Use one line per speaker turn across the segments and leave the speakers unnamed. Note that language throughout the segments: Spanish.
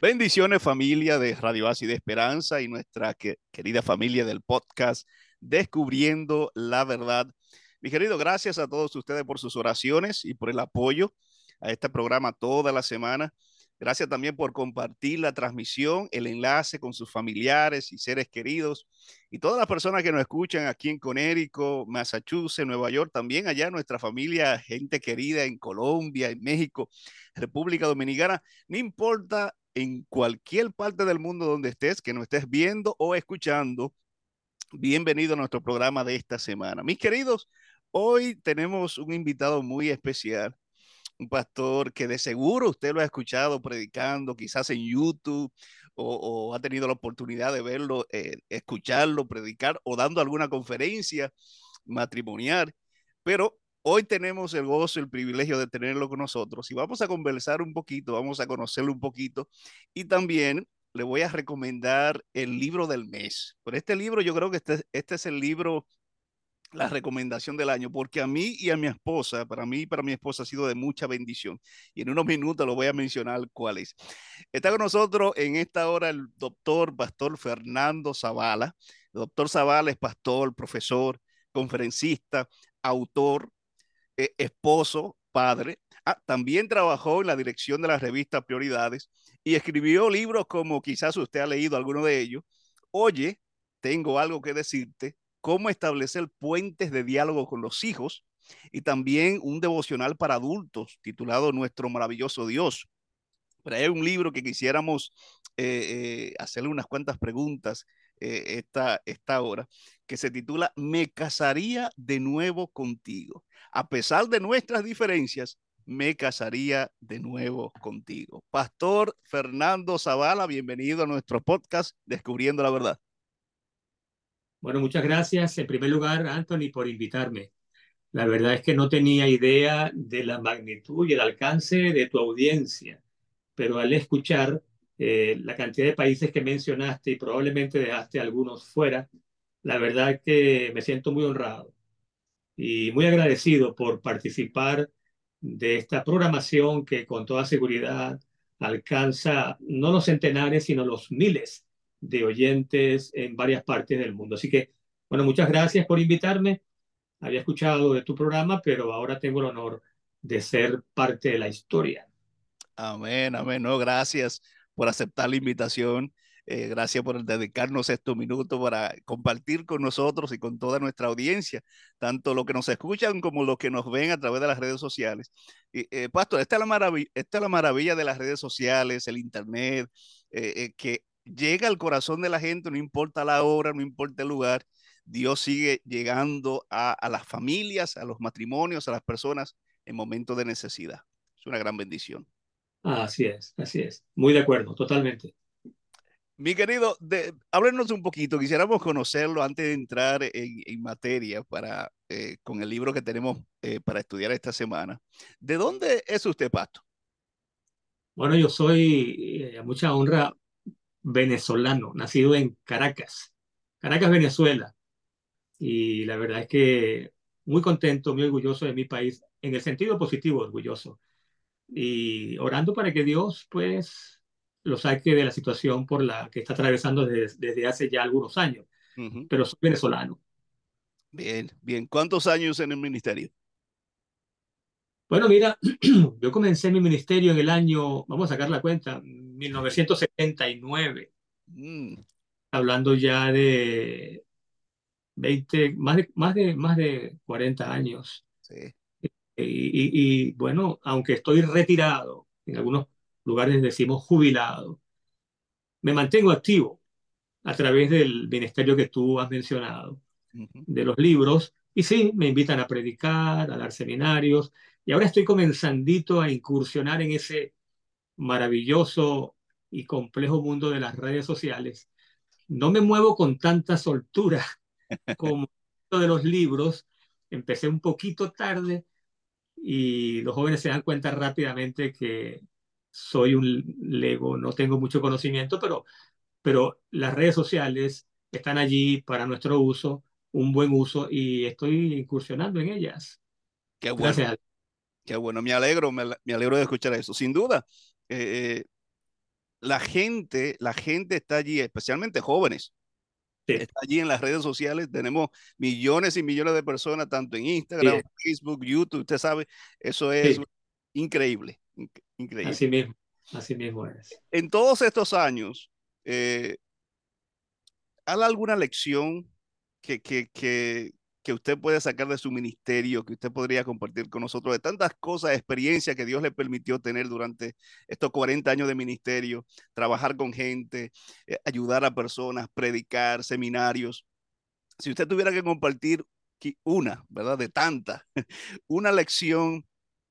Bendiciones familia de Radio Así de Esperanza y nuestra querida familia del podcast Descubriendo la Verdad. Mi querido, gracias a todos ustedes por sus oraciones y por el apoyo a este programa toda la semana. Gracias también por compartir la transmisión, el enlace con sus familiares y seres queridos y todas las personas que nos escuchan aquí en Conérico, Massachusetts, Nueva York, también allá nuestra familia, gente querida en Colombia, en México, República Dominicana. No importa en cualquier parte del mundo donde estés, que nos estés viendo o escuchando, bienvenido a nuestro programa de esta semana. Mis queridos, hoy tenemos un invitado muy especial, un pastor que de seguro usted lo ha escuchado predicando, quizás en YouTube o, ha tenido la oportunidad de verlo, eh, escucharlo, predicar o dando alguna conferencia matrimonial, pero Hoy tenemos el gozo, el privilegio de tenerlo con nosotros y vamos a conversar un poquito, vamos a conocerlo un poquito y también le voy a recomendar el libro del mes. Por este libro yo creo que este, este es el libro, la recomendación del año, porque a mí y a mi esposa, para mí y para mi esposa ha sido de mucha bendición. Y en unos minutos lo voy a mencionar cuál es. Está con nosotros en esta hora el doctor Pastor Fernando Zavala. El doctor Zavala es pastor, profesor, conferencista, autor, eh, esposo, padre. Ah, también trabajó en la dirección de la revista Prioridades y escribió libros como quizás usted ha leído alguno de ellos. Oye, tengo algo que decirte, cómo establecer puentes de diálogo con los hijos y también un devocional para adultos titulado Nuestro maravilloso Dios. Pero hay un libro que quisiéramos eh, eh, hacerle unas cuantas preguntas esta, esta hora, que se titula Me casaría de nuevo contigo a pesar de nuestras diferencias, me casaría de nuevo contigo. Pastor Fernando Zavala, bienvenido a nuestro podcast Descubriendo la Verdad.
Bueno, muchas gracias en primer lugar, Anthony, por invitarme. La verdad es que no tenía idea de la magnitud y el alcance de tu audiencia, pero al escuchar eh, la cantidad de países que mencionaste y probablemente dejaste algunos fuera, la verdad que me siento muy honrado y muy agradecido por participar de esta programación que con toda seguridad alcanza no los centenares, sino los miles de oyentes en varias partes del mundo. Así que, bueno, muchas gracias por invitarme. Había escuchado de tu programa, pero ahora tengo el honor de ser parte de la historia.
Amén, amén. No, gracias por aceptar la invitación. Eh, gracias por dedicarnos estos minutos para compartir con nosotros y con toda nuestra audiencia, tanto los que nos escuchan como los que nos ven a través de las redes sociales. Eh, Pastor, esta es, la maravilla, esta es la maravilla de las redes sociales, el Internet, eh, que llega al corazón de la gente, no importa la hora, no importa el lugar. Dios sigue llegando a, a las familias, a los matrimonios, a las personas en momentos de necesidad. Es una gran bendición.
Así es, así es. Muy de acuerdo, totalmente.
Mi querido, háblenos un poquito, quisiéramos conocerlo antes de entrar en, materia para, eh, con el libro que tenemos eh, para estudiar esta semana. ¿De dónde es usted, Pasto?
Bueno, yo soy, eh, a mucha honra, venezolano, nacido en Caracas, Caracas, Venezuela. Y la verdad es que muy contento, muy orgulloso de mi país, en el sentido positivo, orgulloso. Y orando para que Dios, pues, lo saque de la situación por la que está atravesando desde, hace ya algunos años, pero soy venezolano.
Bien, bien. ¿Cuántos años en el ministerio?
Bueno, mira, yo comencé mi ministerio en el año, vamos a sacar la cuenta, 1979. Mm. Hablando ya de 20, más de, más de, más de 40 años. Sí. y, bueno, aunque estoy retirado en algunos lugares decimos jubilado. Me mantengo activo a través del ministerio que tú has mencionado, de los libros, y sí, me invitan a predicar, a dar seminarios, y ahora estoy comenzandito a incursionar en ese maravilloso y complejo mundo de las redes sociales. No me muevo con tanta soltura como de los libros. Empecé un poquito tarde y los jóvenes se dan cuenta rápidamente que soy un lego, no tengo mucho conocimiento, pero, pero las redes sociales están allí para nuestro uso, un buen uso, y estoy incursionando en ellas.
Qué bueno. Qué bueno, me alegro, me, alegro de escuchar eso. Sin duda, eh, la gente, la gente está allí, especialmente jóvenes. Está allí en las redes sociales, tenemos millones y millones de personas, tanto en Instagram, Facebook, YouTube, usted sabe, eso es increíble, increíble.
Así mismo, así mismo es.
En todos estos años, eh, ¿hay alguna lección que, que, que, que usted puede sacar de su ministerio, que usted podría compartir con nosotros, de tantas cosas, experiencias que Dios le permitió tener durante estos 40 años de ministerio, trabajar con gente, eh, ayudar a personas, predicar, seminarios. Si usted tuviera que compartir una, ¿verdad? De tantas, una lección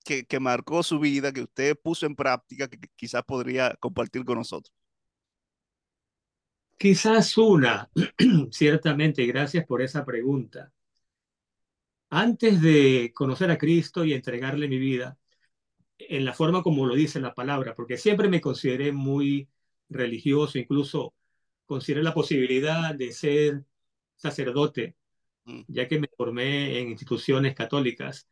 que, que marcó su vida, que usted puso en práctica, que quizás podría compartir con nosotros.
Quizás una, ciertamente, gracias por esa pregunta antes de conocer a Cristo y entregarle mi vida, en la forma como lo dice la palabra, porque siempre me consideré muy religioso, incluso consideré la posibilidad de ser sacerdote, mm. ya que me formé en instituciones católicas,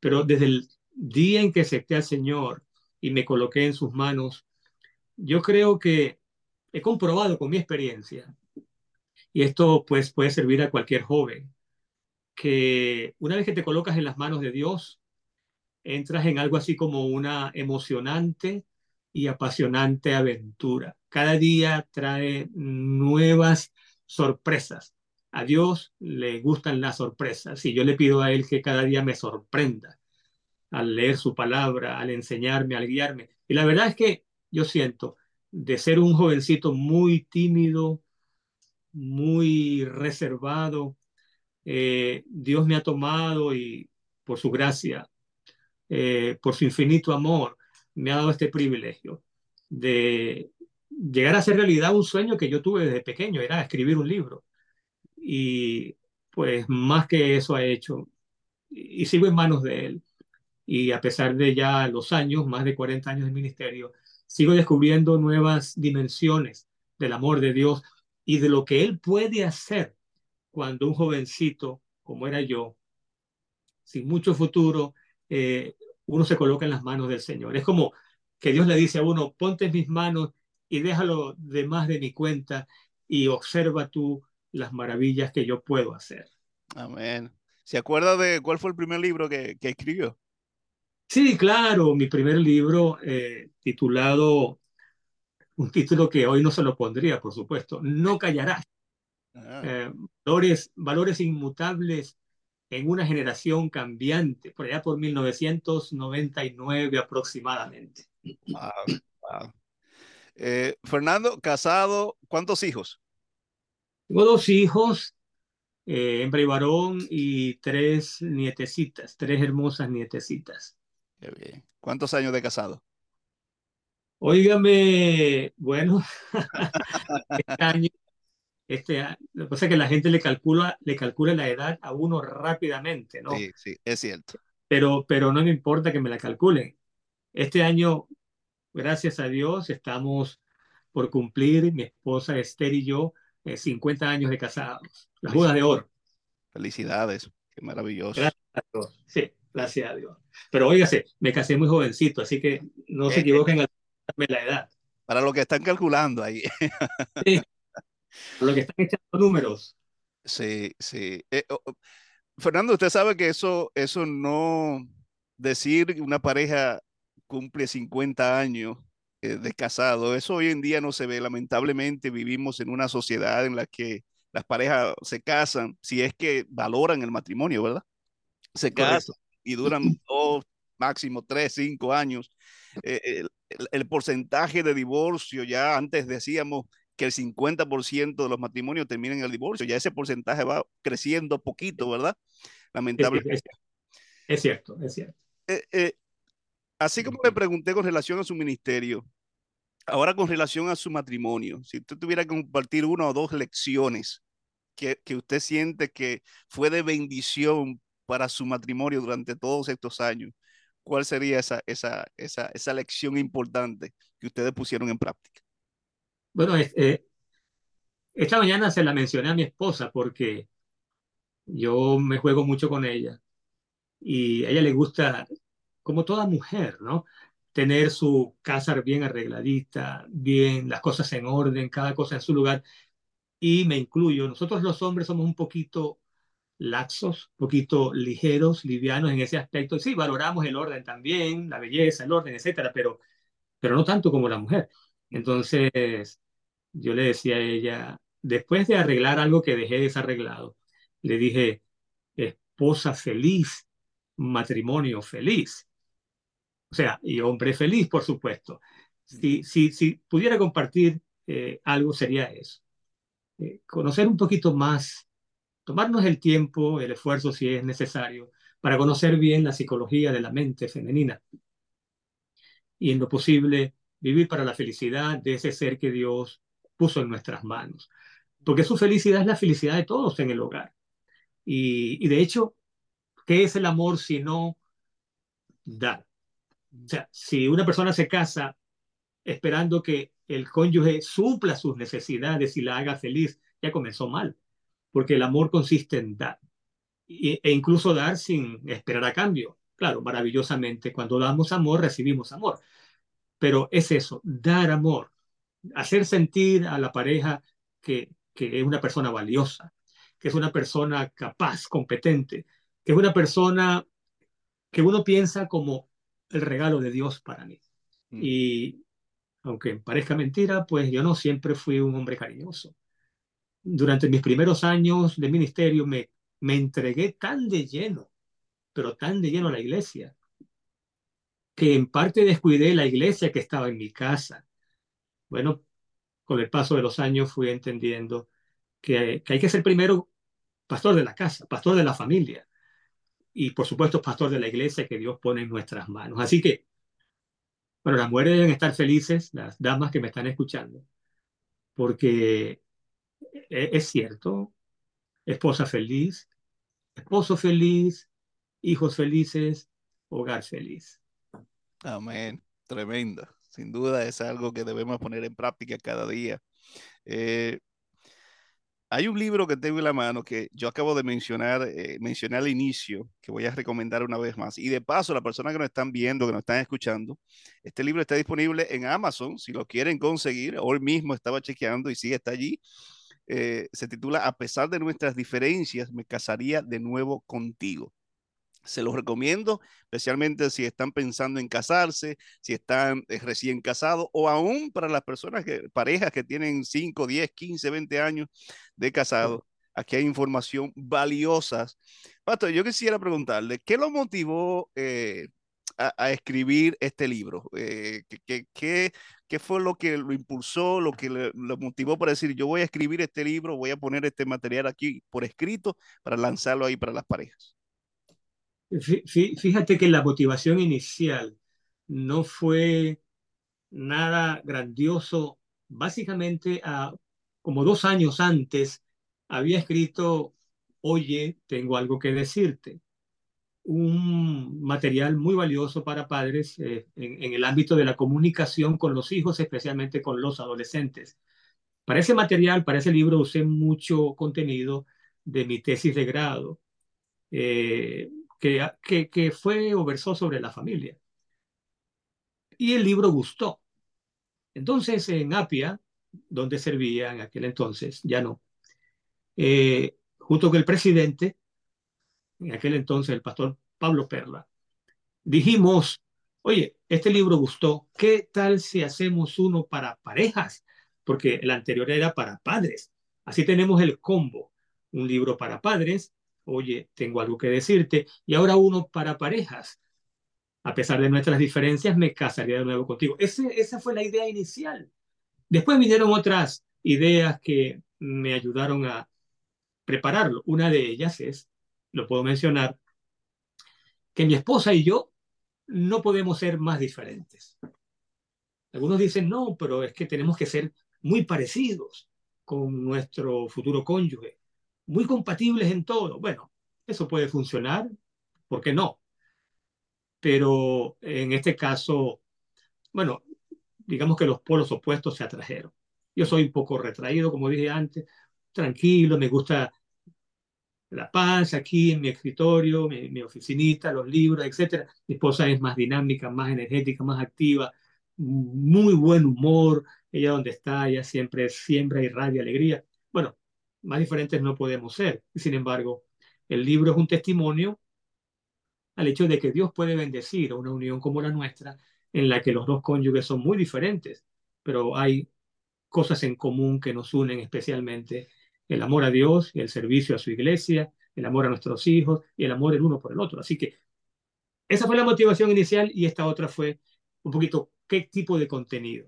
pero desde el día en que acepté al Señor y me coloqué en sus manos, yo creo que he comprobado con mi experiencia, y esto pues puede servir a cualquier joven, que una vez que te colocas en las manos de Dios, entras en algo así como una emocionante y apasionante aventura. Cada día trae nuevas sorpresas. A Dios le gustan las sorpresas y yo le pido a Él que cada día me sorprenda al leer su palabra, al enseñarme, al guiarme. Y la verdad es que yo siento de ser un jovencito muy tímido, muy reservado, eh, Dios me ha tomado y por su gracia, eh, por su infinito amor, me ha dado este privilegio de llegar a hacer realidad un sueño que yo tuve desde pequeño, era escribir un libro. Y pues más que eso ha hecho, y sigo en manos de él. Y a pesar de ya los años, más de 40 años de ministerio, sigo descubriendo nuevas dimensiones del amor de Dios y de lo que Él puede hacer cuando un jovencito, como era yo, sin mucho futuro, eh, uno se coloca en las manos del Señor. Es como que Dios le dice a uno, ponte en mis manos y déjalo de más de mi cuenta y observa tú las maravillas que yo puedo hacer.
Amén. ¿Se acuerda de cuál fue el primer libro que, escribió?
Sí, claro, mi primer libro eh, titulado, un título que hoy no se lo pondría, por supuesto, No callarás. Ah. Eh, valores, valores inmutables en una generación cambiante, por allá por 1999 aproximadamente.
Eh, Fernando, casado, ¿cuántos hijos?
Tengo dos hijos, eh, hembra y varón, y tres nietecitas, tres hermosas nietecitas.
Qué bien. ¿Cuántos años de casado?
Óigame, bueno, este año este, lo que pasa es que la gente le calcula, le calcula la edad a uno rápidamente, ¿no?
Sí, sí, es cierto.
Pero, pero no me importa que me la calculen. Este año, gracias a Dios, estamos por cumplir, mi esposa Esther y yo, 50 eh, años de casados. La boda de oro.
Felicidades, qué maravilloso.
Gracias a Dios. Sí, gracias a Dios. Pero óigase, me casé muy jovencito, así que no se eh, equivoquen al darme la edad.
Para lo que están calculando ahí.
Sí, lo que están echando números.
Sí, sí. Eh, Fernando, usted sabe que eso, eso no decir una pareja cumple 50 años eh, de casado, eso hoy en día no se ve. Lamentablemente vivimos en una sociedad en la que las parejas se casan, si es que valoran el matrimonio, ¿verdad? Se casan y duran dos, máximo tres, cinco años. Eh, el, porcentaje de divorcio, ya antes decíamos que el 50% de los matrimonios terminen en el divorcio. Ya ese porcentaje va creciendo poquito, ¿verdad? Lamentablemente.
Es cierto, es cierto.
Eh, eh, así como le pregunté con relación a su ministerio, ahora con relación a su matrimonio, si usted tuviera que compartir una o dos lecciones que, que usted siente que fue de bendición para su matrimonio durante todos estos años, ¿cuál sería esa, esa, esa, esa lección importante que ustedes pusieron en práctica?
Bueno, eh, esta mañana se la mencioné a mi esposa porque yo me juego mucho con ella y a ella le gusta como toda mujer, ¿no? Tener su casa bien arregladita, bien, las cosas en orden, cada cosa en su lugar. Y me incluyo, nosotros los hombres somos un poquito laxos, un poquito ligeros, livianos en ese aspecto. Sí, valoramos el orden también, la belleza, el orden, etcétera, pero, pero no tanto como la mujer. Entonces, yo le decía a ella, después de arreglar algo que dejé desarreglado, le dije, esposa feliz, matrimonio feliz. O sea, y hombre feliz, por supuesto. Si, si, si pudiera compartir eh, algo, sería eso. Eh, conocer un poquito más, tomarnos el tiempo, el esfuerzo si es necesario, para conocer bien la psicología de la mente femenina. Y en lo posible, vivir para la felicidad de ese ser que Dios puso en nuestras manos. Porque su felicidad es la felicidad de todos en el hogar. Y, de hecho, ¿qué es el amor si no dar? O sea, si una persona se casa esperando que el cónyuge supla sus necesidades y la haga feliz, ya comenzó mal, porque el amor consiste en dar, e, incluso dar sin esperar a cambio. Claro, maravillosamente, cuando damos amor, recibimos amor, pero es eso, dar amor, hacer sentir a la pareja que, que es una persona valiosa, que es una persona capaz, competente, que es una persona que uno piensa como el regalo de Dios para mí. Mm. Y aunque parezca mentira, pues yo no siempre fui un hombre cariñoso. Durante mis primeros años de ministerio me, me entregué tan de lleno, pero tan de lleno a la iglesia, que en parte descuidé la iglesia que estaba en mi casa. Bueno, con el paso de los años fui entendiendo que, que hay que ser primero pastor de la casa, pastor de la familia y por supuesto pastor de la iglesia que Dios pone en nuestras manos. Así que bueno, las mujeres deben estar felices, las damas que me están escuchando, porque e-, es cierto, esposa feliz, esposo feliz, hijos felices, hogar feliz.
Amén, tremendo. Sin duda es algo que debemos poner en práctica cada día. Eh, hay un libro que tengo en la mano que yo acabo de mencionar, eh, mencioné al inicio, que voy a recomendar una vez más. Y de paso, la persona que nos están viendo, que nos están escuchando, este libro está disponible en Amazon, si lo quieren conseguir. Hoy mismo estaba chequeando y sí está allí. Eh, se titula A pesar de nuestras diferencias, me casaría de nuevo contigo. Se los recomiendo, especialmente si están pensando en casarse, si están eh, recién casados o aún para las personas, que, parejas que tienen 5, 10, 15, 20 años de casado. Aquí hay información valiosa. Pato, yo quisiera preguntarle, ¿qué lo motivó eh, a, escribir este libro? Eh, ¿qué, qué, qué, fue lo que lo impulsó, lo que lo motivó para decir, yo voy a escribir este libro, voy a poner este material aquí por escrito para lanzarlo ahí para las parejas?
Fíjate que la motivación inicial no fue nada grandioso. Básicamente, como dos años antes, había escrito, oye, tengo algo que decirte. Un material muy valioso para padres eh, en, en el ámbito de la comunicación con los hijos, especialmente con los adolescentes. Para ese material, para ese libro, usé mucho contenido de mi tesis de grado. Eh, que, fue o versó sobre la familia. Y el libro gustó. Entonces, en Apia, donde servía en aquel entonces, ya no, eh, junto con el presidente, en aquel entonces el pastor Pablo Perla, dijimos, oye, este libro gustó, ¿qué tal si hacemos uno para parejas? Porque el anterior era para padres. Así tenemos el combo, un libro para padres oye, tengo algo que decirte, y ahora uno para parejas. A pesar de nuestras diferencias, me casaría de nuevo contigo. Ese, esa fue la idea inicial. Después vinieron otras ideas que me ayudaron a prepararlo. Una de ellas es, lo puedo mencionar, que mi esposa y yo no podemos ser más diferentes. Algunos dicen, no, pero es que tenemos que ser muy parecidos con nuestro futuro cónyuge muy compatibles en todo. Bueno, eso puede funcionar, ¿por qué no? Pero en este caso, bueno, digamos que los polos opuestos se atrajeron. Yo soy un poco retraído, como dije antes, tranquilo, me gusta la paz aquí en mi escritorio, mi, mi oficinita, los libros, etc. Mi esposa es más dinámica, más energética, más activa, muy buen humor. Ella donde está, ella siempre siembra y radia alegría. Bueno, más diferentes no podemos ser. Sin embargo, el libro es un testimonio al hecho de que Dios puede bendecir una unión como la nuestra, en la que los dos cónyuges son muy diferentes, pero hay cosas en común que nos unen especialmente el amor a Dios el servicio a su iglesia, el amor a nuestros hijos y el amor el uno por el otro. Así que esa fue la motivación inicial y esta otra fue un poquito qué tipo de contenido.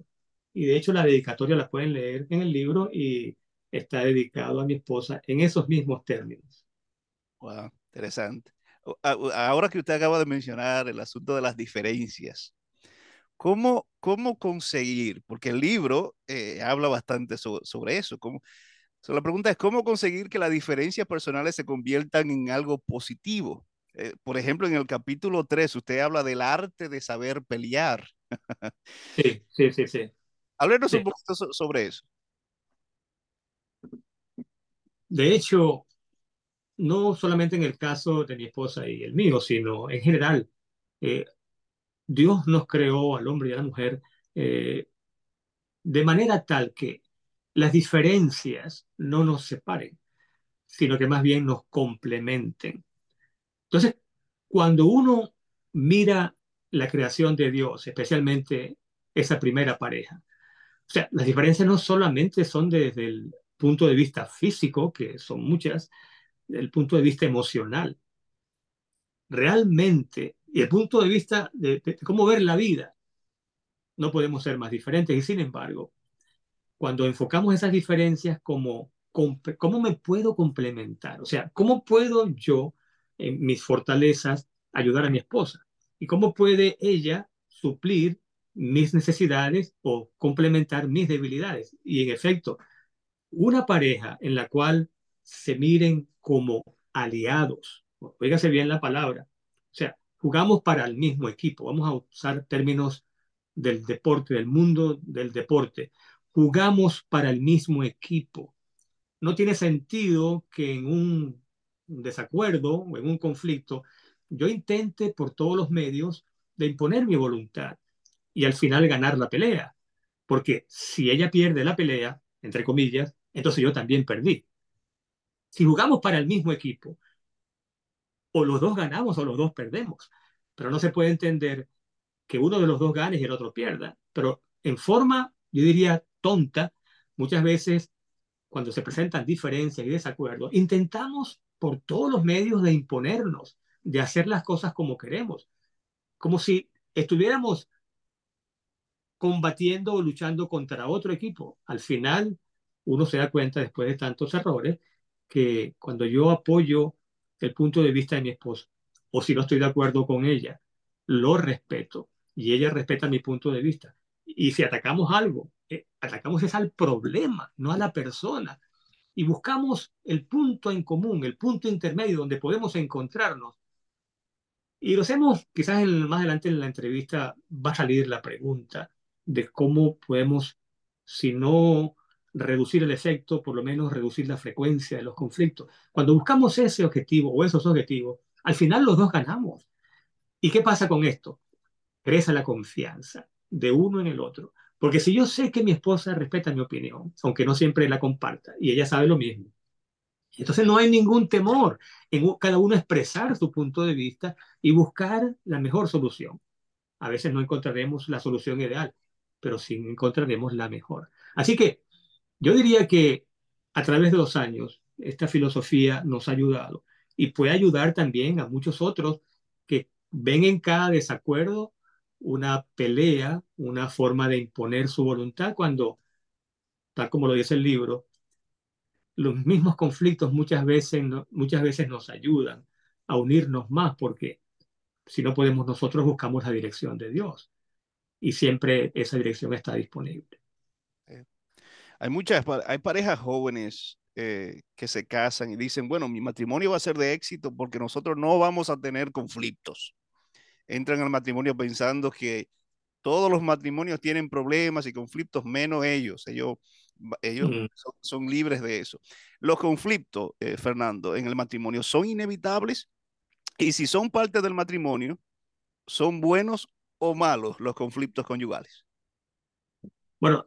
Y de hecho la dedicatoria la pueden leer en el libro y está dedicado a mi esposa en esos mismos términos.
Wow, interesante. Ahora que usted acaba de mencionar el asunto de las diferencias, ¿cómo, cómo conseguir? Porque el libro eh, habla bastante sobre eso. ¿cómo, la pregunta es, ¿cómo conseguir que las diferencias personales se conviertan en algo positivo? Eh, por ejemplo, en el capítulo 3, usted habla del arte de saber pelear.
sí, sí, sí, sí.
Háblenos un poquito sobre eso.
De hecho, no solamente en el caso de mi esposa y el mío, sino en general, eh, Dios nos creó al hombre y a la mujer eh, de manera tal que las diferencias no nos separen, sino que más bien nos complementen. Entonces, cuando uno mira la creación de Dios, especialmente esa primera pareja, o sea, las diferencias no solamente son desde el punto de vista físico, que son muchas, el punto de vista emocional. Realmente, y el punto de vista de, cómo ver la vida, no podemos ser más diferentes. Y sin embargo, cuando enfocamos esas diferencias como cómo me puedo complementar, o sea, cómo puedo yo, en mis fortalezas, ayudar a mi esposa y cómo puede ella suplir mis necesidades o complementar mis debilidades. Y en efecto, una pareja en la cual se miren como aliados, oígase bien la palabra, o sea, jugamos para el mismo equipo, vamos a usar términos del deporte, del mundo del deporte, jugamos para el mismo equipo. No tiene sentido que en un desacuerdo o en un conflicto yo intente por todos los medios de imponer mi voluntad y al final ganar la pelea. Porque si ella pierde la pelea, entre comillas, entonces yo también perdí. Si jugamos para el mismo equipo, o los dos ganamos o los dos perdemos. Pero no se puede entender que uno de los dos gane y el otro pierda. Pero en forma, yo diría, tonta, muchas veces cuando se presentan diferencias y desacuerdos, intentamos por todos los medios de imponernos, de hacer las cosas como queremos, como si estuviéramos combatiendo o luchando contra otro equipo. Al final, uno se da cuenta después de tantos errores que cuando yo apoyo el punto de vista de mi esposa, o si no estoy de acuerdo con ella, lo respeto y ella respeta mi punto de vista. Y si atacamos algo, eh, atacamos es al problema, no a la persona. Y buscamos el punto en común, el punto intermedio donde podemos encontrarnos. Y lo hacemos, quizás más adelante en la entrevista va a salir la pregunta de cómo podemos, si no reducir el efecto, por lo menos reducir la frecuencia de los conflictos. Cuando buscamos ese objetivo o esos objetivos, al final los dos ganamos. ¿Y qué pasa con esto? Crece la confianza de uno en el otro. Porque si yo sé que mi esposa respeta mi opinión, aunque no siempre la comparta, y ella sabe lo mismo, entonces no hay ningún temor en cada uno expresar su punto de vista y buscar la mejor solución. A veces no encontraremos la solución ideal, pero sí encontraremos la mejor. Así que yo diría que a través de los años, esta filosofía nos ha ayudado y puede ayudar también a muchos otros que ven en cada desacuerdo una pelea, una forma de imponer su voluntad, cuando, tal como lo dice el libro, los mismos conflictos muchas veces, muchas veces nos ayudan a unirnos más, porque si no podemos nosotros buscamos la dirección de Dios y siempre esa dirección está disponible.
Hay muchas, hay parejas jóvenes eh, que se casan y dicen, bueno, mi matrimonio va a ser de éxito porque nosotros no vamos a tener conflictos. Entran al matrimonio pensando que Todos los matrimonios tienen problemas y conflictos, menos ellos. Ellos, ellos mm. son, libres de eso. Los conflictos, eh, Fernando, en el matrimonio son inevitables y si son parte del matrimonio, son buenos o malos los conflictos conyugales.
Bueno,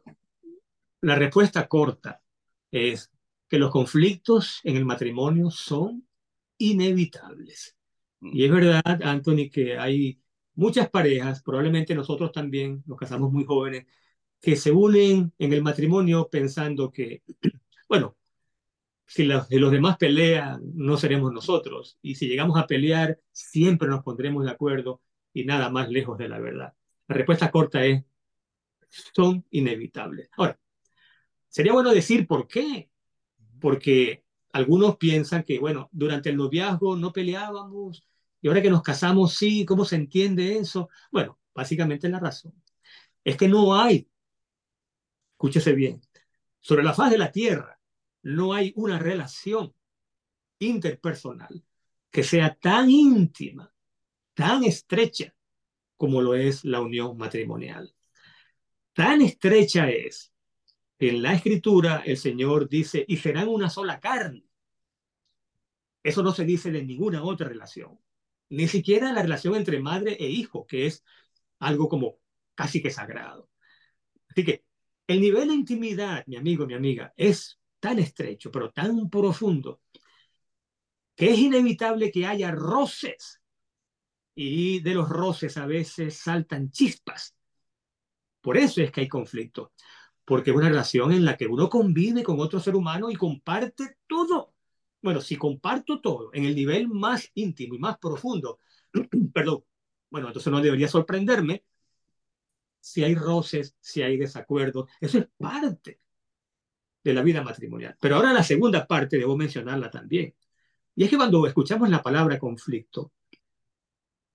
la respuesta corta es que los conflictos en el matrimonio son inevitables. Y es mm. verdad, Anthony, que hay muchas parejas, probablemente nosotros también, nos casamos muy jóvenes, que se unen en el matrimonio pensando que, bueno, si los, los demás pelean, no seremos nosotros. Y si llegamos a pelear, siempre nos pondremos de acuerdo y nada más lejos de la verdad. La respuesta corta es, son inevitables. Ahora, sería bueno decir por qué porque algunos piensan que, bueno, durante el noviazgo no peleábamos y ahora que nos casamos, sí, ¿cómo se entiende eso? Bueno, básicamente la razón es que no hay, escúchese bien, sobre la faz de la tierra no hay una relación interpersonal que sea tan íntima, tan estrecha como lo es la unión matrimonial. Tan estrecha es en la escritura el Señor dice, y serán una sola carne. Eso no se dice de ninguna otra relación, ni siquiera la relación entre madre e hijo, que es algo como casi que sagrado. Así que el nivel de intimidad, mi amigo, mi amiga, es tan estrecho, pero tan profundo, que es inevitable que haya roces. Y de los roces a veces saltan chispas. Por eso es que hay conflicto porque es una relación en la que uno convive con otro ser humano y comparte todo. Bueno, si comparto todo en el nivel más íntimo y más profundo, perdón, bueno, entonces no debería sorprenderme si hay roces, si hay desacuerdos. Eso es parte de la vida matrimonial. Pero ahora la segunda parte debo mencionarla también. Y es que cuando escuchamos la palabra conflicto,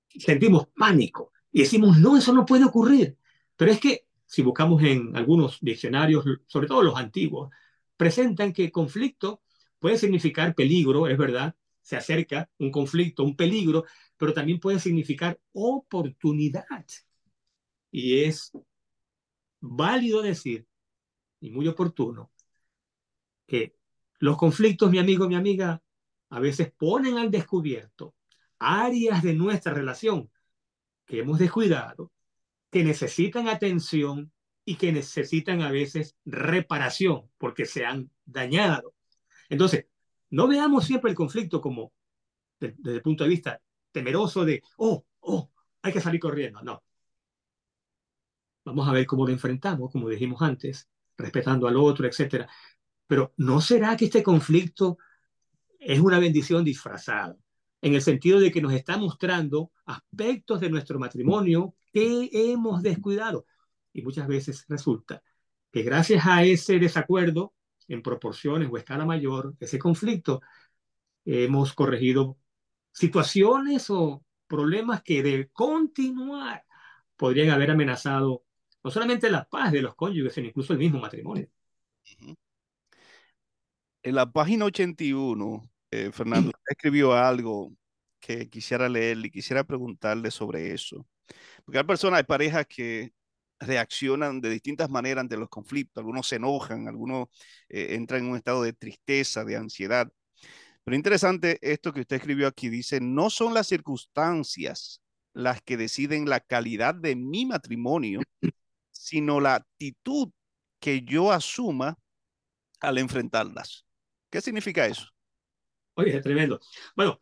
sentimos pánico y decimos, no, eso no puede ocurrir. Pero es que si buscamos en algunos diccionarios, sobre todo los antiguos, presentan que conflicto puede significar peligro, es verdad, se acerca un conflicto, un peligro, pero también puede significar oportunidad. Y es válido decir, y muy oportuno, que los conflictos, mi amigo, mi amiga, a veces ponen al descubierto áreas de nuestra relación que hemos descuidado que necesitan atención y que necesitan a veces reparación porque se han dañado. Entonces, no veamos siempre el conflicto como desde el punto de vista temeroso de, oh, oh, hay que salir corriendo. No. Vamos a ver cómo lo enfrentamos, como dijimos antes, respetando al otro, etc. Pero ¿no será que este conflicto es una bendición disfrazada? En el sentido de que nos está mostrando aspectos de nuestro matrimonio que hemos descuidado. Y muchas veces resulta que gracias a ese desacuerdo en proporciones o escala mayor, ese conflicto, hemos corregido situaciones o problemas que de continuar podrían haber amenazado no solamente la paz de los cónyuges, sino incluso el mismo matrimonio.
En la página 81, eh, Fernando escribió algo que quisiera leer y quisiera preguntarle sobre eso. Porque hay personas, hay parejas que reaccionan de distintas maneras ante los conflictos. Algunos se enojan, algunos eh, entran en un estado de tristeza, de ansiedad. Pero interesante esto que usted escribió aquí. Dice, no son las circunstancias las que deciden la calidad de mi matrimonio, sino la actitud que yo asuma al enfrentarlas. ¿Qué significa eso?
Oye, es tremendo. Bueno,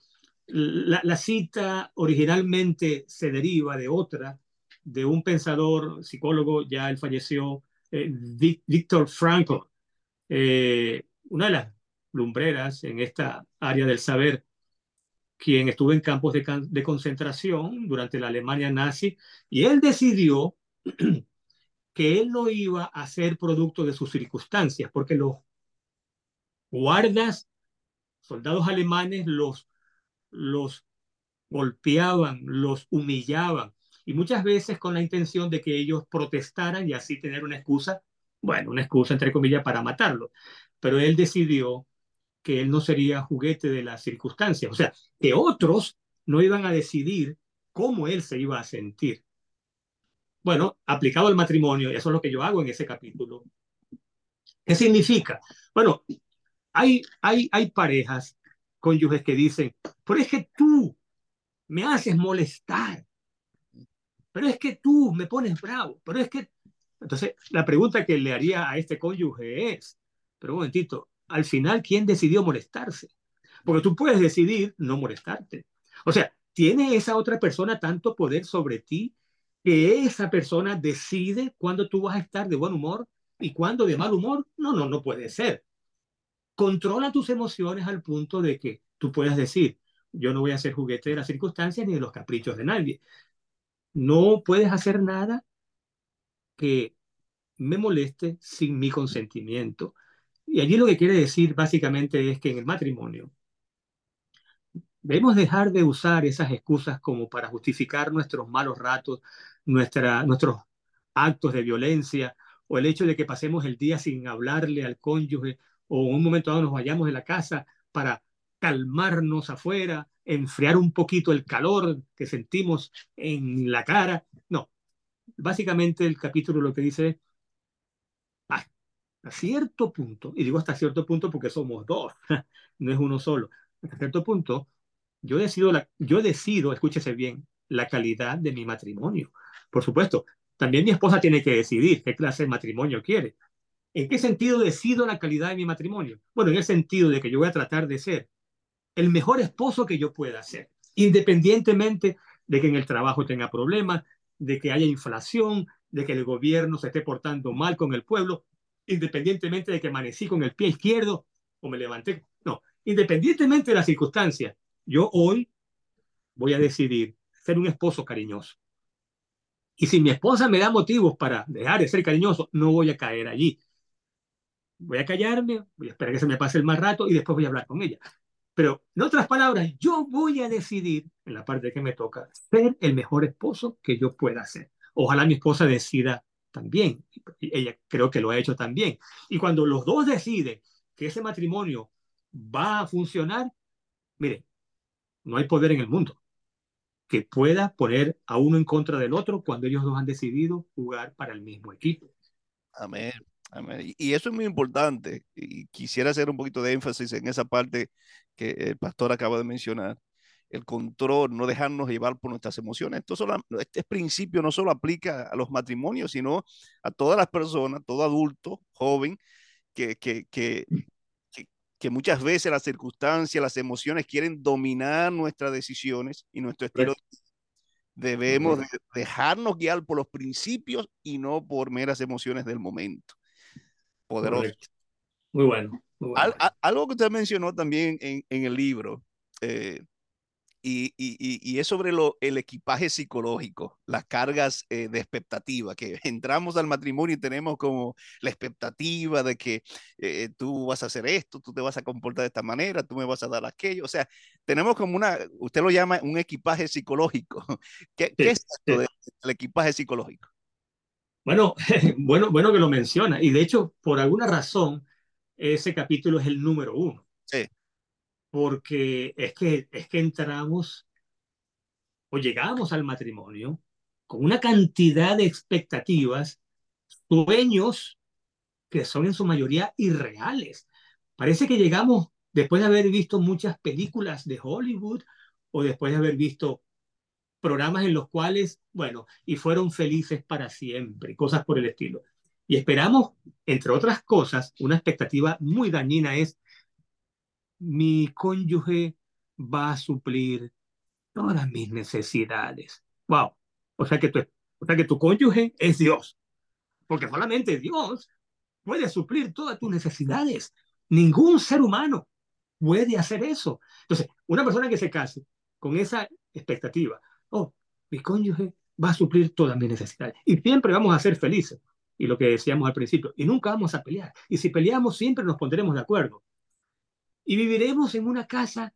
la, cita originalmente se deriva de otra, de un pensador, psicólogo, ya él falleció, eh, Víctor Frankl, eh, una de las lumbreras en esta área del saber, quien estuvo en campos de, de concentración durante la Alemania nazi, y él decidió que él no iba a ser producto de sus circunstancias, porque los guardas, soldados alemanes, los los golpeaban, los humillaban, y muchas veces con la intención de que ellos protestaran y así tener una excusa, bueno, una excusa entre comillas para matarlo. Pero él decidió que él no sería juguete de las circunstancias, o sea, que otros no iban a decidir cómo él se iba a sentir. Bueno, aplicado al matrimonio, y eso es lo que yo hago en ese capítulo. ¿Qué significa? Bueno, hay, hay, hay parejas, cónyuges que dicen, pero es que tú me haces molestar, pero es que tú me pones bravo, pero es que... Entonces, la pregunta que le haría a este cónyuge es, pero un momentito, al final, ¿quién decidió molestarse? Porque tú puedes decidir no molestarte. O sea, ¿tiene esa otra persona tanto poder sobre ti que esa persona decide cuándo tú vas a estar de buen humor y cuándo de mal humor? No, no, no puede ser. Controla tus emociones al punto de que tú puedas decir, yo no voy a ser juguete de las circunstancias ni de los caprichos de nadie. No puedes hacer nada que me moleste sin mi consentimiento. Y allí lo que quiere decir básicamente es que en el matrimonio debemos dejar de usar esas excusas como para justificar nuestros malos ratos, nuestra, nuestros actos de violencia o el hecho de que pasemos el día sin hablarle al cónyuge o en un momento dado nos vayamos de la casa para calmarnos afuera, enfriar un poquito el calor que sentimos en la cara. No, básicamente el capítulo lo que dice es, a cierto punto, y digo hasta cierto punto porque somos dos, no es uno solo, hasta cierto punto, yo decido, la, yo decido, escúchese bien, la calidad de mi matrimonio. Por supuesto, también mi esposa tiene que decidir qué clase de matrimonio quiere. ¿En qué sentido decido la calidad de mi matrimonio? Bueno, en el sentido de que yo voy a tratar de ser el mejor esposo que yo pueda ser, independientemente de que en el trabajo tenga problemas, de que haya inflación, de que el gobierno se esté portando mal con el pueblo, independientemente de que amanecí con el pie izquierdo o me levanté. No, independientemente de las circunstancias, yo hoy voy a decidir ser un esposo cariñoso. Y si mi esposa me da motivos para dejar de ser cariñoso, no voy a caer allí. Voy a callarme, voy a esperar que se me pase el más rato y después voy a hablar con ella. Pero, en otras palabras, yo voy a decidir, en la parte que me toca, ser el mejor esposo que yo pueda ser. Ojalá mi esposa decida también. Ella creo que lo ha hecho también. Y cuando los dos deciden que ese matrimonio va a funcionar, mire, no hay poder en el mundo que pueda poner a uno en contra del otro cuando ellos dos han decidido jugar para el mismo equipo.
Amén. Y eso es muy importante. Y quisiera hacer un poquito de énfasis en esa parte que el pastor acaba de mencionar. El control, no dejarnos llevar por nuestras emociones. Esto solo, este principio no solo aplica a los matrimonios, sino a todas las personas, todo adulto, joven, que, que, que, que muchas veces las circunstancias, las emociones quieren dominar nuestras decisiones y nuestro estilo. Debemos dejarnos guiar por los principios y no por meras emociones del momento. Poderoso.
Muy bueno.
algo que usted mencionó también en, en el libro, eh, y, y, y, es sobre lo, el equipaje psicológico, las cargas eh, de expectativa, que entramos al matrimonio y tenemos como la expectativa de que eh, tú vas a hacer esto, tú te vas a comportar de esta manera, tú me vas a dar aquello. O sea, tenemos como una, usted lo llama un equipaje psicológico. ¿Qué, ¿qué es esto del equipaje psicológico?
Bueno, bueno, bueno que lo menciona. Y de hecho, por alguna razón, ese capítulo es el número uno.
Sí
porque es que, es que entramos o llegamos al matrimonio con una cantidad de expectativas, sueños que son en su mayoría irreales. Parece que llegamos después de haber visto muchas películas de Hollywood o después de haber visto programas en los cuales, bueno, y fueron felices para siempre, cosas por el estilo. Y esperamos, entre otras cosas, una expectativa muy dañina es mi cónyuge va a suplir todas mis necesidades. Wow. O sea que tu, o sea que tu cónyuge es Dios. Porque solamente Dios puede suplir todas tus necesidades. Ningún ser humano puede hacer eso. Entonces, una persona que se case con esa expectativa, oh, mi cónyuge va a suplir todas mis necesidades. Y siempre vamos a ser felices. Y lo que decíamos al principio, y nunca vamos a pelear. Y si peleamos, siempre nos pondremos de acuerdo y viviremos en una casa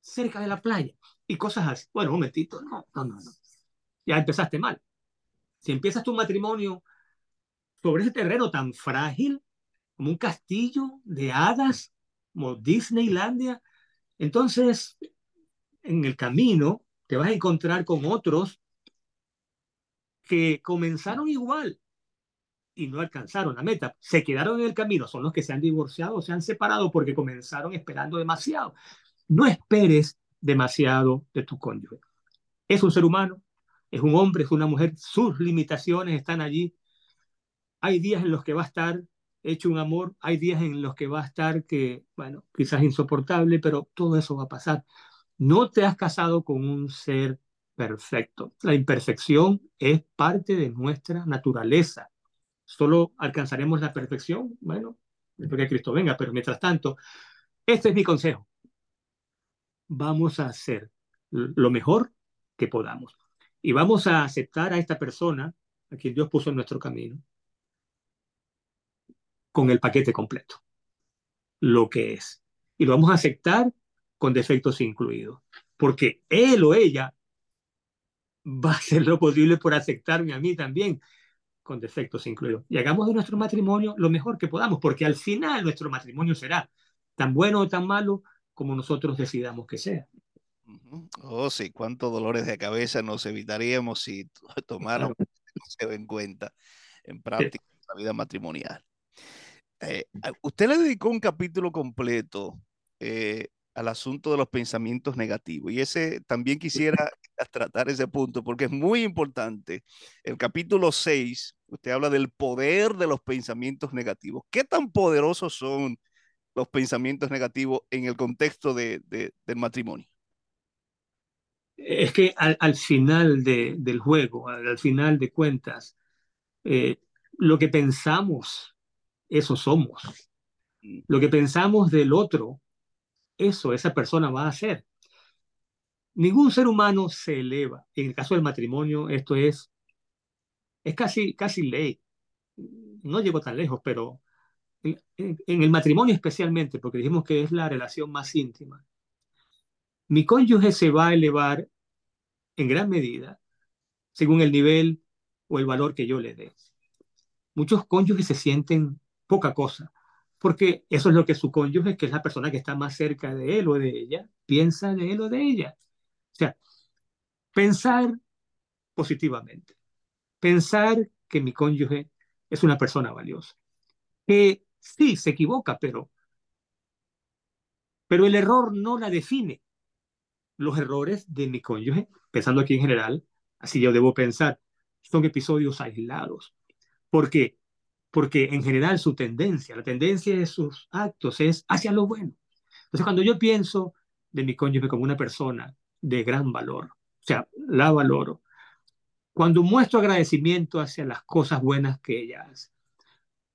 cerca de la playa y cosas así. Bueno, un momentito, no, no, no, no. Ya empezaste mal. Si empiezas tu matrimonio sobre ese terreno tan frágil, como un castillo de hadas, como Disneylandia, entonces en el camino te vas a encontrar con otros que comenzaron igual y no alcanzaron la meta, se quedaron en el camino, son los que se han divorciado, se han separado porque comenzaron esperando demasiado. No esperes demasiado de tu cónyuge. Es un ser humano, es un hombre, es una mujer, sus limitaciones están allí. Hay días en los que va a estar hecho un amor, hay días en los que va a estar que, bueno, quizás insoportable, pero todo eso va a pasar. No te has casado con un ser perfecto. La imperfección es parte de nuestra naturaleza. Solo alcanzaremos la perfección, bueno, después que Cristo venga, pero mientras tanto, este es mi consejo. Vamos a hacer lo mejor que podamos. Y vamos a aceptar a esta persona, a quien Dios puso en nuestro camino, con el paquete completo, lo que es. Y lo vamos a aceptar con defectos incluidos, porque él o ella va a hacer lo posible por aceptarme a mí también, con defectos incluidos. Y hagamos de nuestro matrimonio lo mejor que podamos, porque al final nuestro matrimonio será tan bueno o tan malo como nosotros decidamos que sea.
Oh, sí, cuántos dolores de cabeza nos evitaríamos si tomáramos en cuenta en práctica la vida matrimonial. Eh, usted le dedicó un capítulo completo eh, al asunto de los pensamientos negativos y ese también quisiera tratar ese punto porque es muy importante. El capítulo 6, usted habla del poder de los pensamientos negativos. ¿Qué tan poderosos son los pensamientos negativos en el contexto de, del matrimonio?
Es que al, final del juego, al, final de cuentas, eh, lo que pensamos, eso somos. Mm. Lo que pensamos del otro, eso esa persona va a hacer. Ningún ser humano se eleva. En el caso del matrimonio, esto es, es casi, casi ley. No llego tan lejos, pero en, el matrimonio especialmente, porque dijimos que es la relación más íntima, mi cónyuge se va a elevar en gran medida según el nivel o el valor que yo le dé. Muchos cónyuges se sienten poca cosa, porque eso es lo que su cónyuge, que es la persona que está más cerca de él o de ella, piensa de él o de ella. O sea, pensar positivamente, pensar que mi cónyuge es una persona valiosa, que sí se equivoca, pero, pero el error no la define. Los errores de mi cónyuge, pensando aquí en general, así yo debo pensar, son episodios aislados. ¿Por qué? Porque en general su tendencia, la tendencia de sus actos es hacia lo bueno. Entonces, cuando yo pienso de mi cónyuge como una persona de gran valor. O sea, la valoro. Cuando muestro agradecimiento hacia las cosas buenas que ella hace.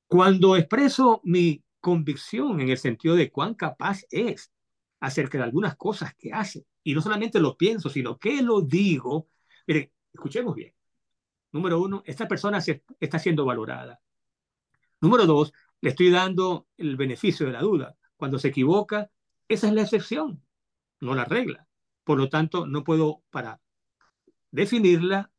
Cuando expreso mi convicción en el sentido de cuán capaz es acerca de algunas cosas que hace. Y no solamente lo pienso, sino que lo digo. Miren, escuchemos bien. Número uno, esta persona se está siendo valorada. Número dos, le estoy dando el beneficio de la duda. Cuando se equivoca, esa es la excepción, no la regla. Por lo tanto, no puedo, para definirla,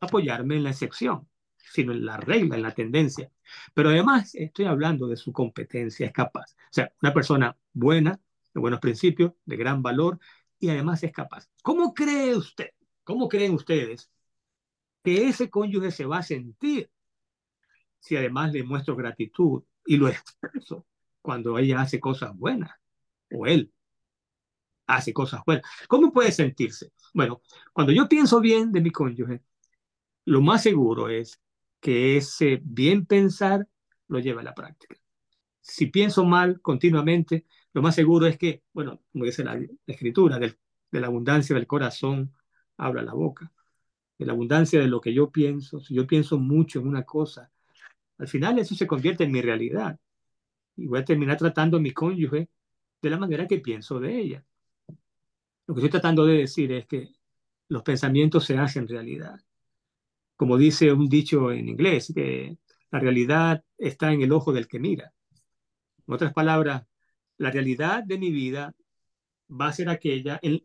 apoyarme en la excepción, sino en la regla, en la tendencia. Pero además estoy hablando de su competencia, es capaz. O sea, una persona buena, de buenos principios, de gran valor, y además es capaz. ¿Cómo cree usted, cómo creen ustedes que ese cónyuge se va a sentir si además le muestro gratitud y lo expreso cuando ella hace cosas buenas o él? hace cosas buenas. ¿Cómo puede sentirse? Bueno, cuando yo pienso bien de mi cónyuge, lo más seguro es que ese bien pensar lo lleve a la práctica. Si pienso mal continuamente, lo más seguro es que, bueno, como dice la, escritura, de la abundancia del corazón habla la boca. De la abundancia de lo que yo pienso, si yo pienso mucho en una cosa, al final eso se convierte en mi realidad. Y voy a terminar tratando a mi cónyuge de la manera que pienso de ella. Lo que estoy tratando de decir es que los pensamientos se hacen realidad. Como dice un dicho en inglés, que la realidad está en el ojo del que mira. En otras palabras, la realidad de mi vida va a ser aquella en,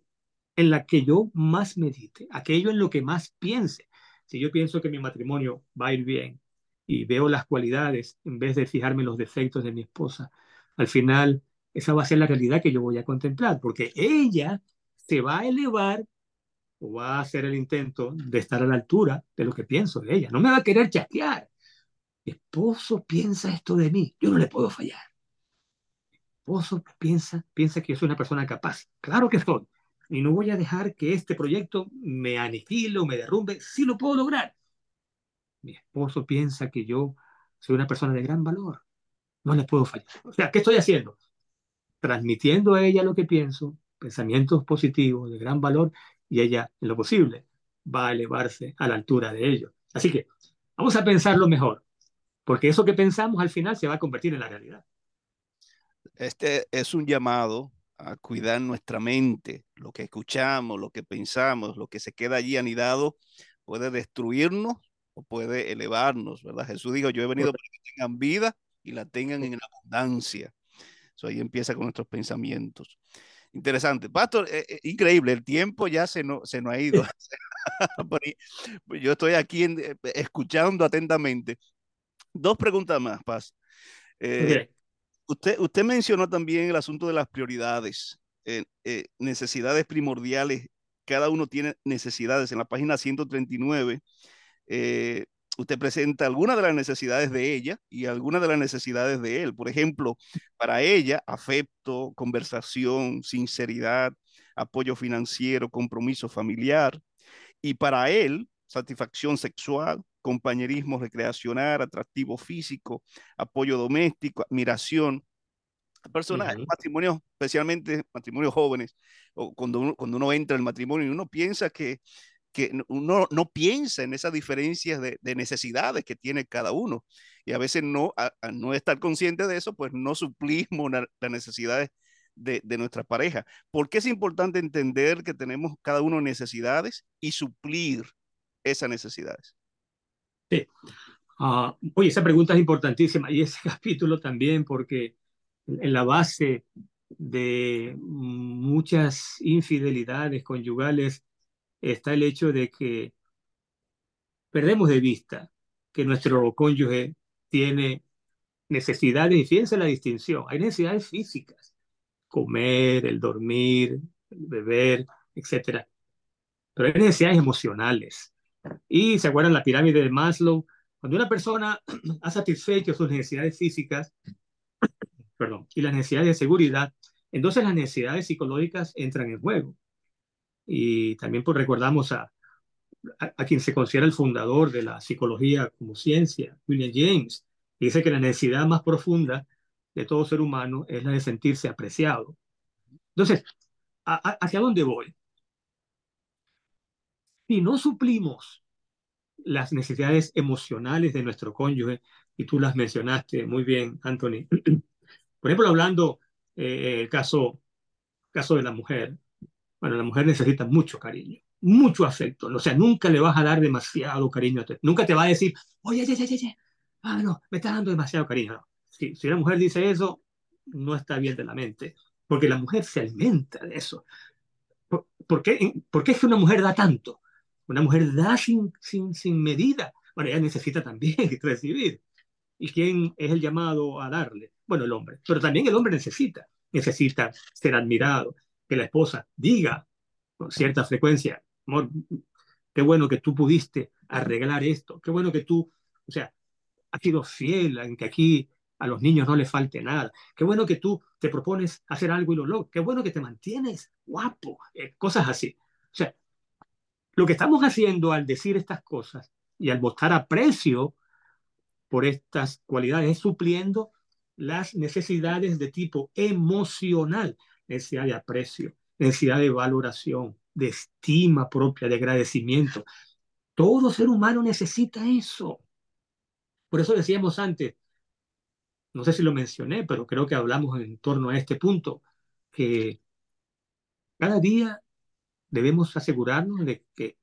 en la que yo más medite, aquello en lo que más piense. Si yo pienso que mi matrimonio va a ir bien y veo las cualidades en vez de fijarme los defectos de mi esposa, al final esa va a ser la realidad que yo voy a contemplar, porque ella se va a elevar o va a hacer el intento de estar a la altura de lo que pienso de ella. No me va a querer chatear. Mi esposo piensa esto de mí, yo no le puedo fallar. Mi esposo piensa, piensa que yo soy una persona capaz. Claro que soy. Y no voy a dejar que este proyecto me aniquile o me derrumbe. Sí lo puedo lograr. Mi esposo piensa que yo soy una persona de gran valor. No le puedo fallar. O sea, ¿qué estoy haciendo? Transmitiendo a ella lo que pienso, pensamientos positivos de gran valor, y ella, en lo posible, va a elevarse a la altura de ellos. Así que vamos a pensarlo mejor, porque eso que pensamos al final se va a convertir en la realidad.
Este es un llamado a cuidar nuestra mente, lo que escuchamos, lo que pensamos, lo que se queda allí anidado, puede destruirnos o puede elevarnos, ¿verdad? Jesús dijo, yo he venido para que tengan vida y la tengan en abundancia. Eso ahí empieza con nuestros pensamientos. Interesante. Pastor, eh, eh, increíble, el tiempo ya se, no, se nos ha ido. Pues yo estoy aquí eh, escuchando atentamente. Dos preguntas más, Paz. usted, usted mencionó también el asunto de las prioridades, necesidades primordiales. Cada uno tiene necesidades. En la página 139 usted presenta algunas de las necesidades de ella y algunas de las necesidades de él. Por ejemplo, para ella, afecto, conversación, sinceridad, apoyo financiero, compromiso familiar. Y para él, satisfacción sexual, compañerismo recreacional, atractivo físico, apoyo doméstico, admiración. Personas, matrimonios, especialmente matrimonios jóvenes, o cuando uno, cuando uno entra en el matrimonio y uno piensa que que uno no piensa en esas diferencias de, necesidades que tiene cada uno. Y a veces no, no estar consciente de eso, pues no suplimos las necesidades de, nuestra pareja. ¿Por qué es importante entender que tenemos cada uno necesidades y suplir esas necesidades?
Sí. Ah, oye, esa pregunta es importantísima y ese capítulo también porque en la base de muchas infidelidades conyugales está el hecho de que perdemos de vista que nuestro cónyuge tiene necesidades, y fíjense la distinción, hay necesidades físicas, comer, el dormir, beber, etc. Pero hay necesidades emocionales. Y se acuerdan la pirámide de Maslow, cuando una persona ha satisfecho sus necesidades físicas, perdón, y las necesidades de seguridad, entonces las necesidades psicológicas entran en juego. Y también pues, recordamos a, a, quien se considera el fundador de la psicología como ciencia, William James, dice que la necesidad más profunda de todo ser humano es la de sentirse apreciado. Entonces, ¿hacia dónde voy? Si no suplimos las necesidades emocionales de nuestro cónyuge, y tú las mencionaste muy bien, Anthony. Por ejemplo, hablando eh, el caso, caso de la mujer, bueno, la mujer necesita mucho cariño, mucho afecto. O sea, nunca le vas a dar demasiado cariño. Nunca te va a decir, oye, oye, oye, oye, ah, no, me está dando demasiado cariño. Si, si la mujer dice eso, no está bien de la mente, porque la mujer se alimenta de eso. ¿Por, qué, ¿Por, qué, es que una mujer da tanto? Una mujer da sin, sin, sin medida. Bueno, ella necesita también recibir. ¿Y quién es el llamado a darle? Bueno, el hombre. Pero también el hombre necesita. Necesita ser admirado, que la esposa diga con cierta frecuencia, amor, qué bueno que tú pudiste arreglar esto, qué bueno que tú, o sea, has sido fiel en que aquí a los niños no les falte nada, qué bueno que tú te propones hacer algo y lo logras, qué bueno que te mantienes guapo, eh, cosas así. O sea, lo que estamos haciendo al decir estas cosas y al mostrar aprecio por estas cualidades es supliendo las necesidades de tipo emocional necesidad de aprecio, necesidad de valoración, de estima propia, de agradecimiento. Todo ser humano necesita eso. Por eso decíamos antes, no sé si lo mencioné, pero creo que hablamos en torno a este punto, que cada día debemos asegurarnos de que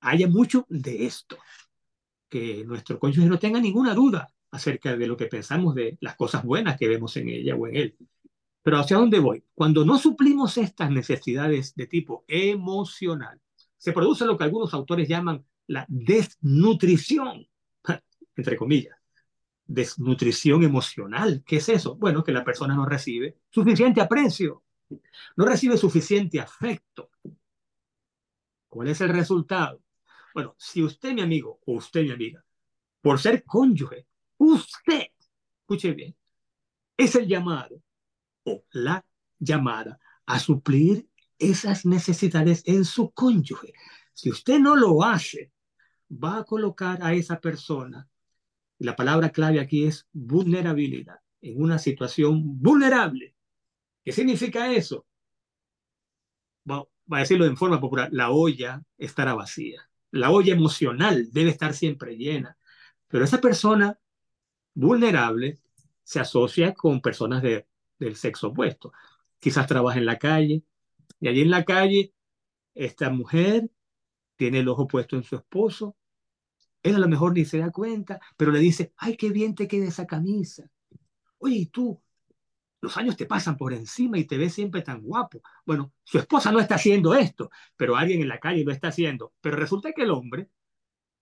haya mucho de esto, que nuestro cónyuge no tenga ninguna duda acerca de lo que pensamos de las cosas buenas que vemos en ella o en él. Pero ¿hacia dónde voy? Cuando no suplimos estas necesidades de tipo emocional, se produce lo que algunos autores llaman la desnutrición, entre comillas. Desnutrición emocional. ¿Qué es eso? Bueno, que la persona no recibe suficiente aprecio, no recibe suficiente afecto. ¿Cuál es el resultado? Bueno, si usted, mi amigo, o usted, mi amiga, por ser cónyuge, usted, escuche bien, es el llamado o la llamada a suplir esas necesidades en su cónyuge. Si usted no lo hace, va a colocar a esa persona, y la palabra clave aquí es vulnerabilidad, en una situación vulnerable. ¿Qué significa eso? Va, va a decirlo en forma popular, la olla estará vacía. La olla emocional debe estar siempre llena. Pero esa persona vulnerable se asocia con personas de, del sexo opuesto. Quizás trabaja en la calle y allí en la calle esta mujer tiene el ojo puesto en su esposo. Él a lo mejor ni se da cuenta, pero le dice, ay, qué bien te queda esa camisa. Oye, ¿y tú? Los años te pasan por encima y te ves siempre tan guapo. Bueno, su esposa no está haciendo esto, pero alguien en la calle lo está haciendo. Pero resulta que el hombre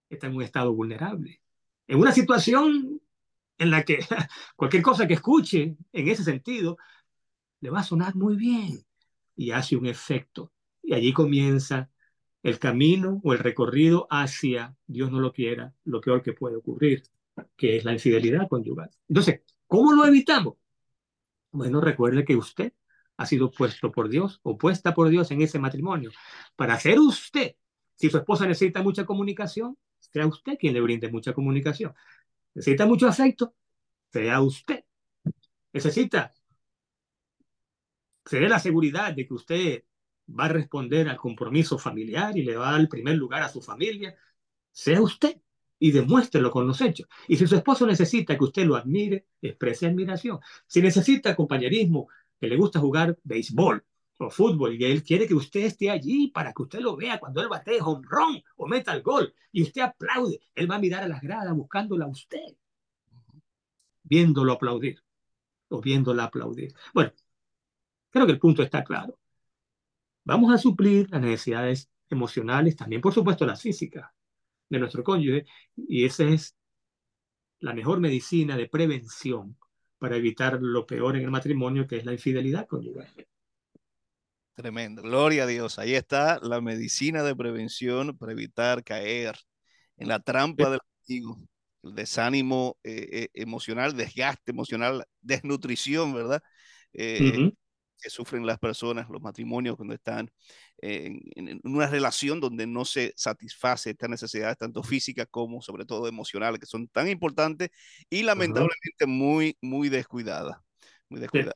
está en un estado vulnerable. En una situación en la que cualquier cosa que escuche en ese sentido le va a sonar muy bien y hace un efecto. Y allí comienza el camino o el recorrido hacia, Dios no lo quiera, lo peor que puede ocurrir, que es la infidelidad conyugal. Entonces, ¿cómo lo evitamos? Bueno, recuerde que usted ha sido puesto por Dios o puesta por Dios en ese matrimonio para ser usted. Si su esposa necesita mucha comunicación, sea usted quien le brinde mucha comunicación. Necesita mucho afecto, sea usted. Necesita se dé la seguridad de que usted va a responder al compromiso familiar y le va a dar el primer lugar a su familia, sea usted y demuéstrelo con los hechos. Y si su esposo necesita que usted lo admire, exprese admiración. Si necesita compañerismo, que le gusta jugar béisbol o fútbol y él quiere que usted esté allí para que usted lo vea cuando él bate home run o meta el gol y usted aplaude, él va a mirar a las gradas buscándola a usted, viéndolo aplaudir o viéndola aplaudir. Bueno, Creo que el punto está claro. Vamos a suplir las necesidades emocionales, también por supuesto las físicas de nuestro cónyuge, y esa es la mejor medicina de prevención para evitar lo peor en el matrimonio, que es la infidelidad conyugal.
Tremendo, gloria a Dios. Ahí está la medicina de prevención para evitar caer en la trampa del el desánimo eh, eh, emocional, desgaste emocional, desnutrición, ¿verdad? Eh, que sufren las personas, los matrimonios, cuando están en, una relación donde no se satisface estas necesidades, tanto físicas como sobre todo emocionales, que son tan importantes y lamentablemente muy, muy descuidadas. Muy descuidadas.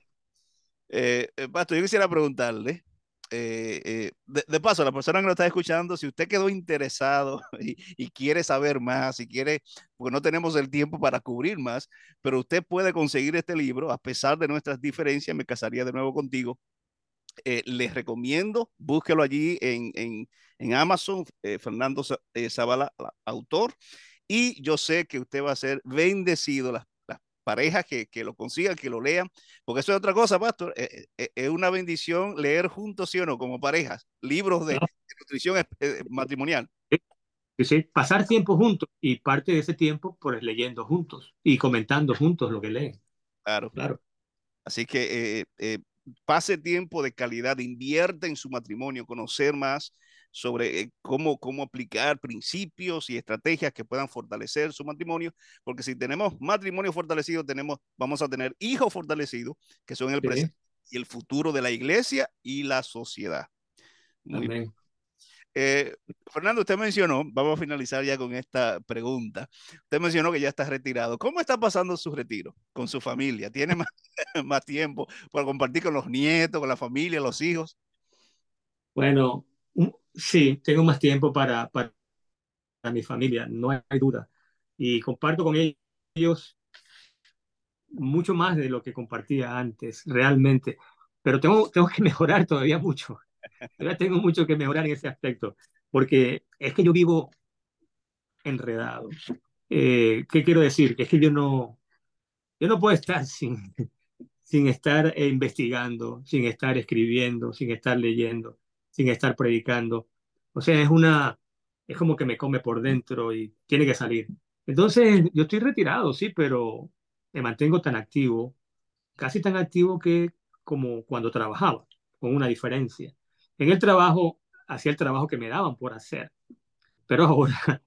Eh, Pastor, yo quisiera preguntarle, eh, eh, de, paso, la persona que nos está escuchando, si usted quedó interesado y, quiere saber más, si quiere, porque no tenemos el tiempo para cubrir más, pero usted puede conseguir este libro a pesar de nuestras diferencias, me casaría de nuevo contigo. Eh, les recomiendo, búsquelo allí en, en, en Amazon, Fernando Zavala, autor, y yo sé que usted va a ser bendecido. Las parejas que, que, lo consigan, que lo lean, porque eso es otra cosa, pastor, eh, eh, es una bendición leer juntos, sí o no, como parejas, libros de, nutrición eh, matrimonial.
Sí, sí, pasar tiempo juntos y parte de ese tiempo pues leyendo juntos y comentando juntos lo que leen.
Claro, claro. Así que pase tiempo de calidad, invierte en su matrimonio, conocer más, sobre eh, cómo, cómo aplicar principios y estrategias que puedan fortalecer su matrimonio, porque si tenemos matrimonio fortalecido, tenemos, vamos a tener hijos fortalecidos, que son el presente y el futuro de la iglesia y la sociedad. Muy eh, Fernando, usted mencionó, vamos a finalizar ya con esta pregunta. Usted mencionó que ya está retirado. ¿Cómo está pasando su retiro con su familia? ¿Tiene más, más tiempo para compartir con los nietos, con la familia, los hijos?
Bueno, Sí, tengo más tiempo para, para, mi familia, no hay duda. Y comparto con ellos mucho más de lo que compartía antes, realmente. Pero tengo, tengo que mejorar todavía mucho. Tengo mucho que mejorar en ese aspecto, porque es que yo vivo enredado. Eh, ¿Qué quiero decir? Es que yo no, yo no puedo estar sin, sin estar investigando, sin estar escribiendo, sin estar leyendo sin estar predicando. O sea, es una, es como que me come por dentro y tiene que salir. Entonces, yo estoy retirado, sí, pero me mantengo tan activo, casi tan activo que como cuando trabajaba, con una diferencia. En el trabajo hacía el trabajo que me daban por hacer. Pero ahora,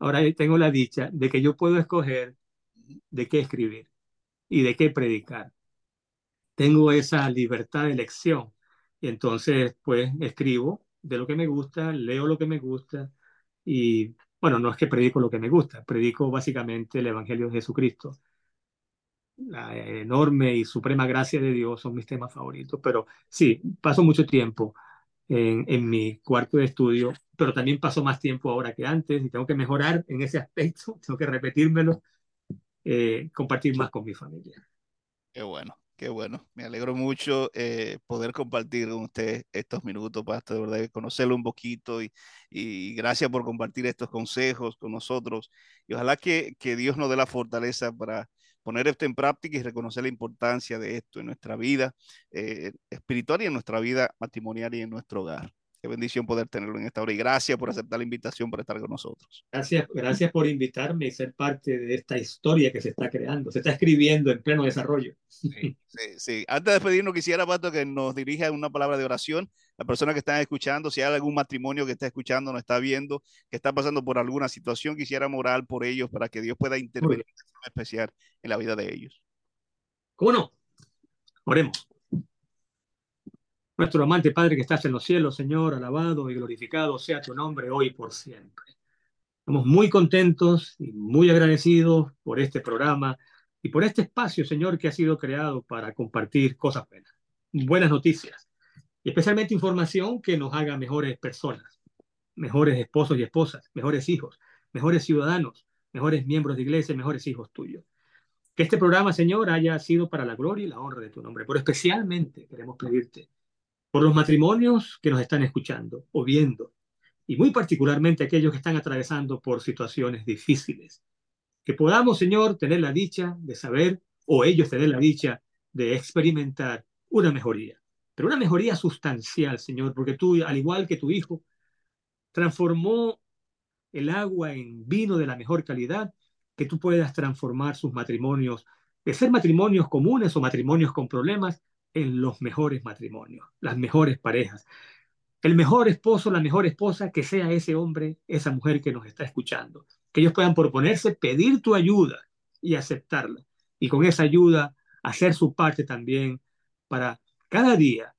ahora tengo la dicha de que yo puedo escoger de qué escribir y de qué predicar. Tengo esa libertad de elección entonces pues escribo de lo que me gusta, leo lo que me gusta y bueno, no es que predico lo que me gusta, predico básicamente el Evangelio de Jesucristo. La enorme y suprema gracia de Dios son mis temas favoritos, pero sí, paso mucho tiempo en, en mi cuarto de estudio, pero también paso más tiempo ahora que antes y tengo que mejorar en ese aspecto, tengo que repetírmelo, eh, compartir más con mi familia.
Qué bueno. Qué bueno, me alegro mucho eh, poder compartir con usted estos minutos, Pastor, de verdad, conocerlo un poquito y, y, gracias por compartir estos consejos con nosotros. Y ojalá que, que, Dios nos dé la fortaleza para poner esto en práctica y reconocer la importancia de esto en nuestra vida eh, espiritual y en nuestra vida matrimonial y en nuestro hogar. Qué bendición poder tenerlo en esta hora y gracias por aceptar la invitación por estar con nosotros.
Gracias, gracias por invitarme y ser parte de esta historia que se está creando, se está escribiendo en pleno desarrollo.
Sí, sí, Antes de despedirnos, quisiera, Pato, que nos dirija una palabra de oración. La persona que está escuchando, si hay algún matrimonio que está escuchando, nos está viendo, que está pasando por alguna situación, quisiera orar por ellos para que Dios pueda intervenir de forma especial en la vida de ellos.
¿Cómo no? Oremos. Nuestro amante Padre que estás en los cielos, Señor, alabado y glorificado sea tu nombre hoy por siempre. Estamos muy contentos y muy agradecidos por este programa y por este espacio, Señor, que ha sido creado para compartir cosas buenas, buenas noticias y especialmente información que nos haga mejores personas, mejores esposos y esposas, mejores hijos, mejores ciudadanos, mejores miembros de iglesia, mejores hijos tuyos. Que este programa, Señor, haya sido para la gloria y la honra de tu nombre, pero especialmente queremos pedirte por los matrimonios que nos están escuchando o viendo, y muy particularmente aquellos que están atravesando por situaciones difíciles. Que podamos, Señor, tener la dicha de saber, o ellos tener la dicha de experimentar una mejoría, pero una mejoría sustancial, Señor, porque tú, al igual que tu Hijo, transformó el agua en vino de la mejor calidad, que tú puedas transformar sus matrimonios, de ser matrimonios comunes o matrimonios con problemas, en los mejores matrimonios, las mejores parejas. El mejor esposo, la mejor esposa, que sea ese hombre, esa mujer que nos está escuchando. Que ellos puedan proponerse, pedir tu ayuda y aceptarla. Y con esa ayuda hacer su parte también para cada día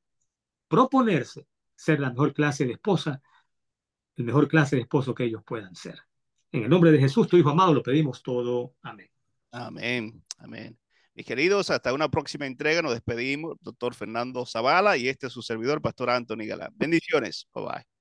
proponerse ser la mejor clase de esposa, el mejor clase de esposo que ellos puedan ser. En el nombre de Jesús, tu Hijo amado, lo pedimos todo. Amén.
Amén. Amén. Mis queridos, hasta una próxima entrega. Nos despedimos, doctor Fernando Zavala, y este es su servidor, Pastor Anthony Galán. Bendiciones. Bye bye.